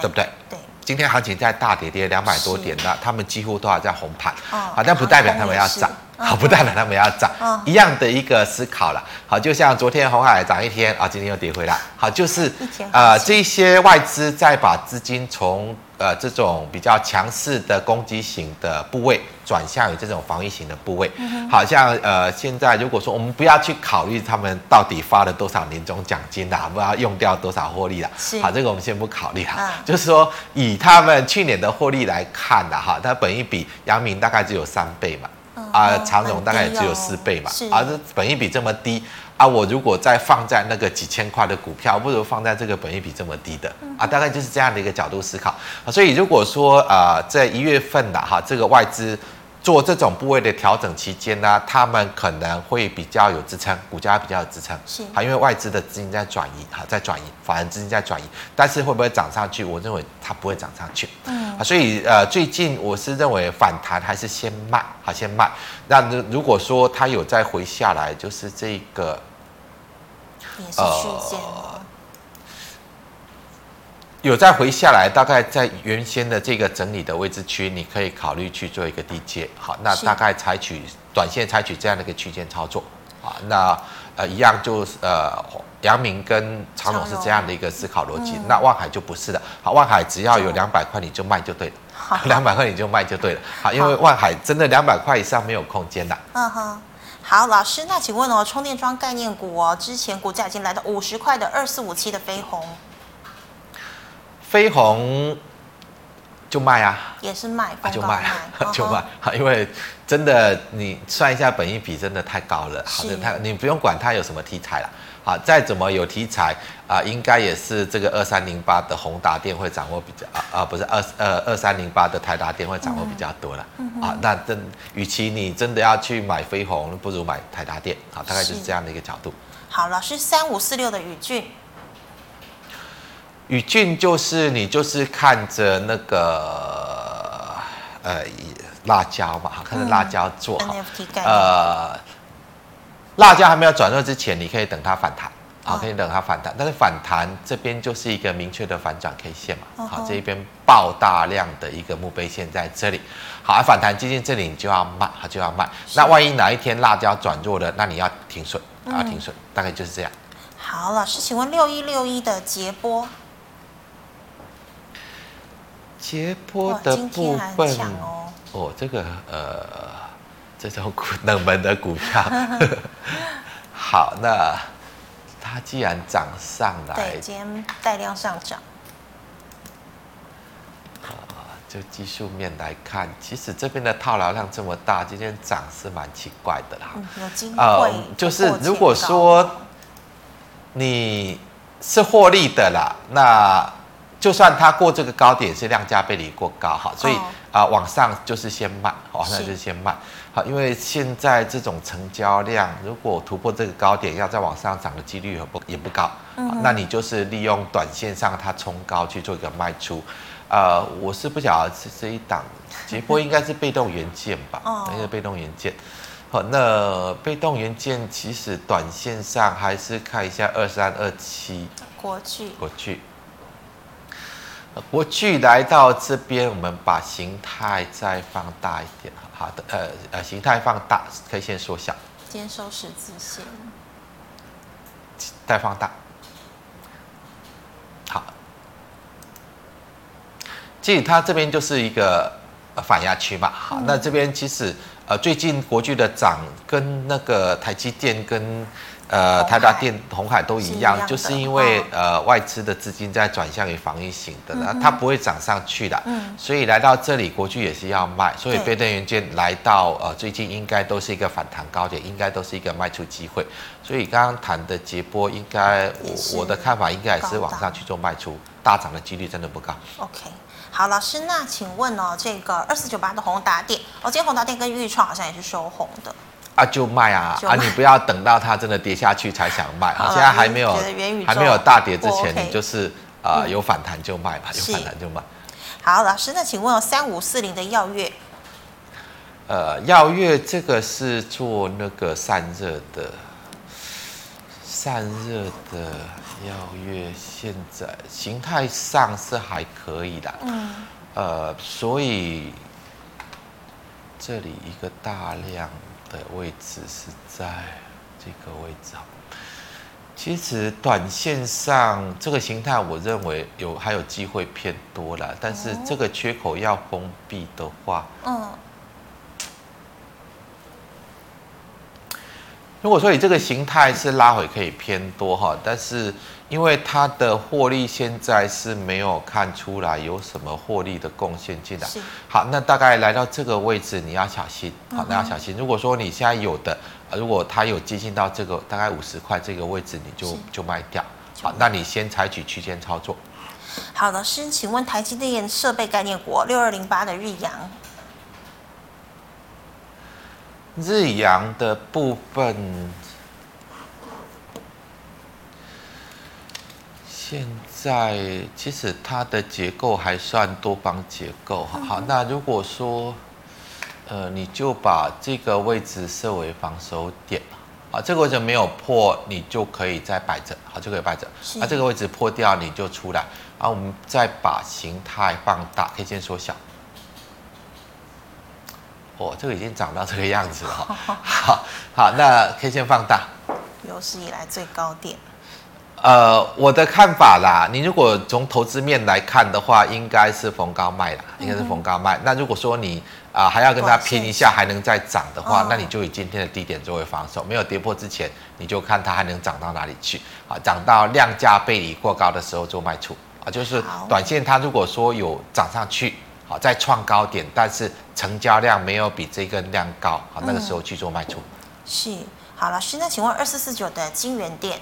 对不对？对。今天行情在大跌，跌两百多点的，他们几乎都还在红盘，好，但不代表他们要涨，好，不代表他们要涨，一样的一个思考了，好，就像昨天红海涨一天啊，今天又跌回来，好，就是呃这些外资在把资金从。呃，这种比较强势的攻击型的部位转向于这种防御型的部位，嗯、好像呃，现在如果说我们不要去考虑他们到底发了多少年终奖金啦，不知道用掉多少获利了，好，这个我们先不考虑哈，嗯、就是说以他们去年的获利来看的哈，它本一比阳明大概只有三倍嘛，嗯、啊，长荣大概也只有四倍嘛，而这本益比这么低。啊，我如果再放在那个几千块的股票，不如放在这个本益比这么低的啊，大概就是这样的一个角度思考啊。所以如果说啊，在一月份的哈，这个外资做这种部位的调整期间呢，他们可能会比较有支撑，股价比较有支撑，是啊，因为外资的资金在转移哈，在转移，法人资金在转移，但是会不会涨上去？我认为它不会涨上去，嗯啊，所以呃，最近我是认为反弹还是先卖，好，先卖。那如果说它有再回下来，就是这个。呃，有再回下来，大概在原先的这个整理的位置区，你可以考虑去做一个低阶。好，那大概采取短线采取这样的一个区间操作。啊，那呃一样就是呃，阳明跟常总是这样的一个思考逻辑。嗯、那万海就不是的。好，万海只要有两百块你就卖就对了，两百块你就卖就对了。好，因为万海真的两百块以上没有空间的。嗯哼。好，老师，那请问哦，充电桩概念股哦，之前股价已经来到五十块的二四五七的飞鸿，飞鸿就卖啊，也是卖，啊、就卖，就卖，好，因为真的你算一下本益比真的太高了，好的，它你不用管它有什么题材了。好，再怎么有题材啊，应该也是这个二三零八的宏达电会掌握比较啊啊，不是二呃二三零八的台达电会掌握比较多了。嗯嗯、啊，那真与其你真的要去买飞鸿，不如买台达电。好，大概就是这样的一个角度。好，老师三五四六的宇峻，宇俊就是你就是看着那个呃辣椒嘛，看着辣椒做好、嗯、呃。辣椒还没有转弱之前，你可以等它反弹。好，可以等它反弹，但是反弹这边就是一个明确的反转 K 线嘛，好，这一边爆大量的一个墓碑线在这里，好，而反弹接近这里你就要卖，它就要卖。那万一哪一天辣椒转弱了，那你要停损，啊，停损，大概就是这样。好，老师，请问六一六一的捷波，捷波的部分哦，哦，这个呃，这种股冷门的股票。好，那它既然涨上来，对，今天带量上涨。啊，就技术面来看，其实这边的套牢量这么大，今天涨是蛮奇怪的啦。嗯、有机会、呃，就是如果说你是获利的啦，那就算它过这个高点是量价背离过高哈，所以啊、哦呃，往上就是先慢，往上就是先卖。因为现在这种成交量，如果突破这个高点，要再往上涨的几率也不也不高。嗯，那你就是利用短线上它冲高去做一个卖出。呃，我是不晓得这这一档捷波应该是被动元件吧？哦，那个被动元件。好，那被动元件其实短线上还是看一下二三二七国巨。国巨。国巨来到这边，我们把形态再放大一点。好的，呃呃，形态放大，可以先缩小。今天收十字线。再放大。好。其实它这边就是一个反压区嘛。好，嗯、那这边其实呃，最近国巨的涨跟那个台积电跟。呃，台达电、红海都一样，是就是因为呃外资的资金在转向于防御型的，那、嗯、它不会涨上去的，嗯，所以来到这里，国巨也是要卖，所以被动元件来到呃最近应该都是一个反弹高点，应该都是一个卖出机会，所以刚刚谈的捷波应该我我的看法应该也是往上去做卖出，大涨的几率真的不高。OK，好，老师，那请问哦，这个二四九八的宏达电，哦，今天宏达电跟钰创好像也是收红的。啊，就卖啊！卖啊，你不要等到它真的跌下去才想卖啊！现在还没有还没有大跌之前，你就是啊、呃、有反弹就卖吧，有反弹就卖。好，老师，那请问三五四零的耀月，呃，耀月这个是做那个散热的，散热的耀月现在形态上是还可以的，嗯，呃，所以这里一个大量。的位置是在这个位置啊。其实短线上这个形态，我认为有还有机会偏多了。但是这个缺口要封闭的话，嗯，如果说你这个形态是拉回可以偏多哈，但是。因为它的获利现在是没有看出来有什么获利的贡献进来。好，那大概来到这个位置，你要小心。好，那要小心。如果说你现在有的，如果它有接近到这个大概五十块这个位置，你就就卖掉。好，那你先采取区间操作。好的，先请问台积电设备概念股六二零八的日扬。日阳的部分。现在其实它的结构还算多方结构，好，那如果说，呃，你就把这个位置设为防守点，啊，这个位置没有破，你就可以再摆着，好，就可以摆着。那这个位置破掉，你就出来，啊，我们再把形态放大，可以先缩小。哦，这个已经长到这个样子了，好，好，那可以先放大。有史以来最高点。呃，我的看法啦，你如果从投资面来看的话，应该是逢高卖啦，应该是逢高卖。嗯、那如果说你啊、呃、还要跟它拼一下，还能再涨的话，那你就以今天的低点作为防守，没有跌破之前，你就看它还能涨到哪里去啊？涨到量价背离过高的时候做卖出啊，就是短线它如果说有涨上去，好再创高点，但是成交量没有比这个量高，好那个时候去做卖出。嗯、是，好了，现在请问二四四九的金源店，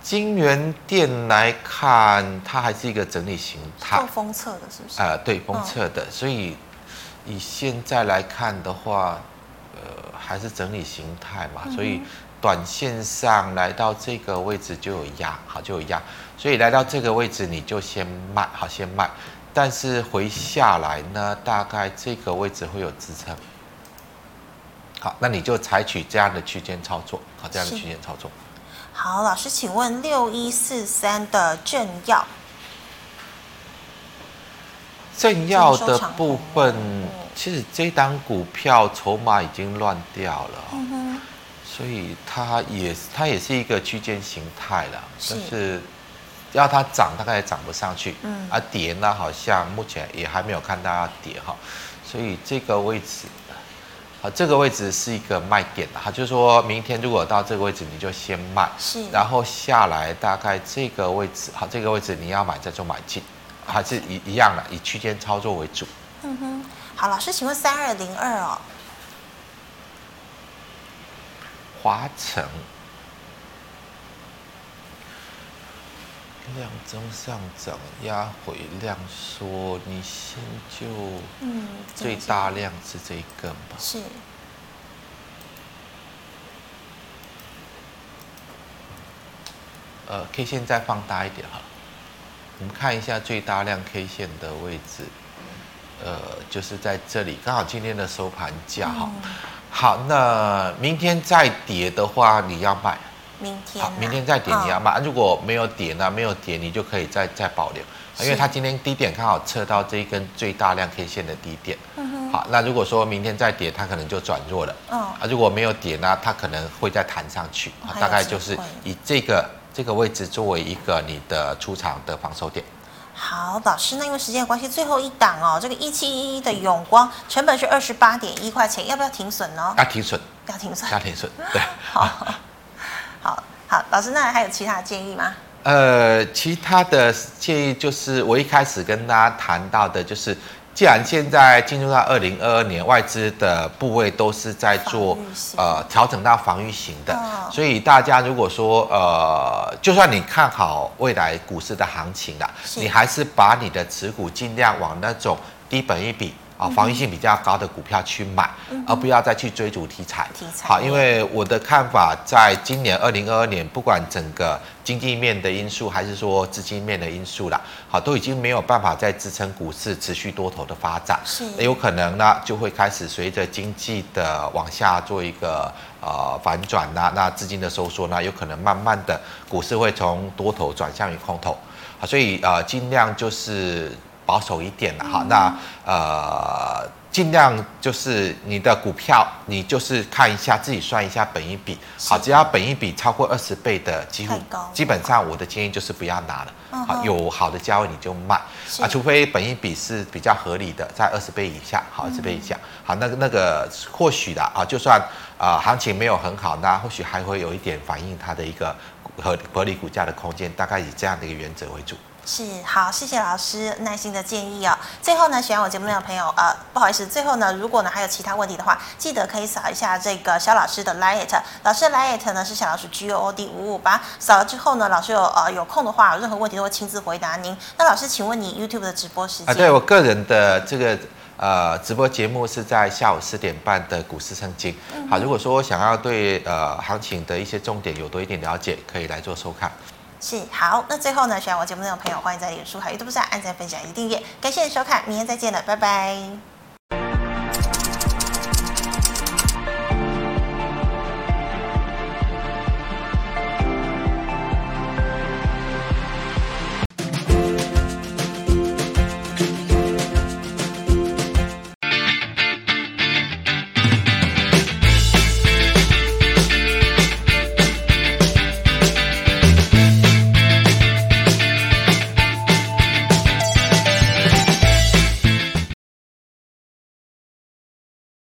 金源店来看，它还是一个整理形态，做封测的，是不是？啊、呃，对，封测的。所以以现在来看的话，呃，还是整理形态嘛。所以短线上来到这个位置就有压，好，就有压。所以来到这个位置你就先卖，好，先卖。但是回下来呢，大概这个位置会有支撑。好，那你就采取这样的区间操作，好，这样的区间操作。好，老师，请问六一四三的正要，正要的部分，其实这档股票筹码已经乱掉了，所以它也它也是一个区间形态了，但是要它涨大概也涨不上去，嗯，啊跌呢好像目前也还没有看到要跌哈，所以这个位置。啊，这个位置是一个卖点的哈，就是说明天如果到这个位置，你就先卖，是，然后下来大概这个位置，好，这个位置你要买再做买进，还是一一样的，以区间操作为主。嗯哼，好，老师，请问三二零二哦，华城。量增上涨，压回量缩，你先就嗯，最大量是这一根吧？是。呃，K 线再放大一点哈，我们看一下最大量 K 线的位置，呃，就是在这里，刚好今天的收盘价哈。嗯、好，那明天再跌的话，你要卖。明天好，明天再跌你要卖，哦、如果没有跌呢？没有跌你就可以再再保留，因为它今天低点刚好测到这一根最大量 K 线的低点。嗯、哼好，那如果说明天再跌，它可能就转弱了。嗯、哦，啊，如果没有跌呢，它可能会再弹上去。哦、大概就是以这个这个位置作为一个你的出场的防守点。好，老师，那因为时间的关系，最后一档哦，这个一七一一的永光成本是二十八点一块钱，要不要停损呢？要停损，要停损，要停损。对，好。好好，老师，那还有其他的建议吗？呃，其他的建议就是我一开始跟大家谈到的，就是既然现在进入到二零二二年，外资的部位都是在做呃调整到防御型的，哦、所以大家如果说呃，就算你看好未来股市的行情了，你还是把你的持股尽量往那种低本一比。啊，防御性比较高的股票去买，嗯、而不要再去追逐题材。题材好，因为我的看法，在今年二零二二年，不管整个经济面的因素，还是说资金面的因素啦，好，都已经没有办法再支撑股市持续多头的发展。是，有可能呢，就会开始随着经济的往下做一个呃反转呐，那资金的收缩呢，有可能慢慢的股市会从多头转向于空头。好，所以呃，尽量就是。保守一点了哈，那呃，尽量就是你的股票，你就是看一下自己算一下本一比，好，只要本一比超过二十倍的几乎，基本上我的建议就是不要拿了，好，有好的价位你就卖，啊，除非本一比是比较合理的，在二十倍以下，好，二十倍以下，好，那个那个或许的啊，就算啊行情没有很好，那或许还会有一点反映它的一个合合理股价的空间，大概以这样的一个原则为主。是好，谢谢老师耐心的建议哦。最后呢，喜欢我节目的朋友，呃，不好意思，最后呢，如果呢还有其他问题的话，记得可以扫一下这个小老师的 LINE，老师的 LINE 呢是小老鼠 G O O D 五五八，扫了之后呢，老师有呃有空的话，有任何问题都会亲自回答您。那老师，请问你 YouTube 的直播时间？啊，对我个人的这个呃直播节目是在下午四点半的股市圣经。好，如果说我想要对呃行情的一些重点有多一点了解，可以来做收看。是好，那最后呢，喜欢我节目内容的朋友，欢迎在脸书还有 YouTube 上按赞、分享一订阅。感谢你收看，明天再见了，拜拜。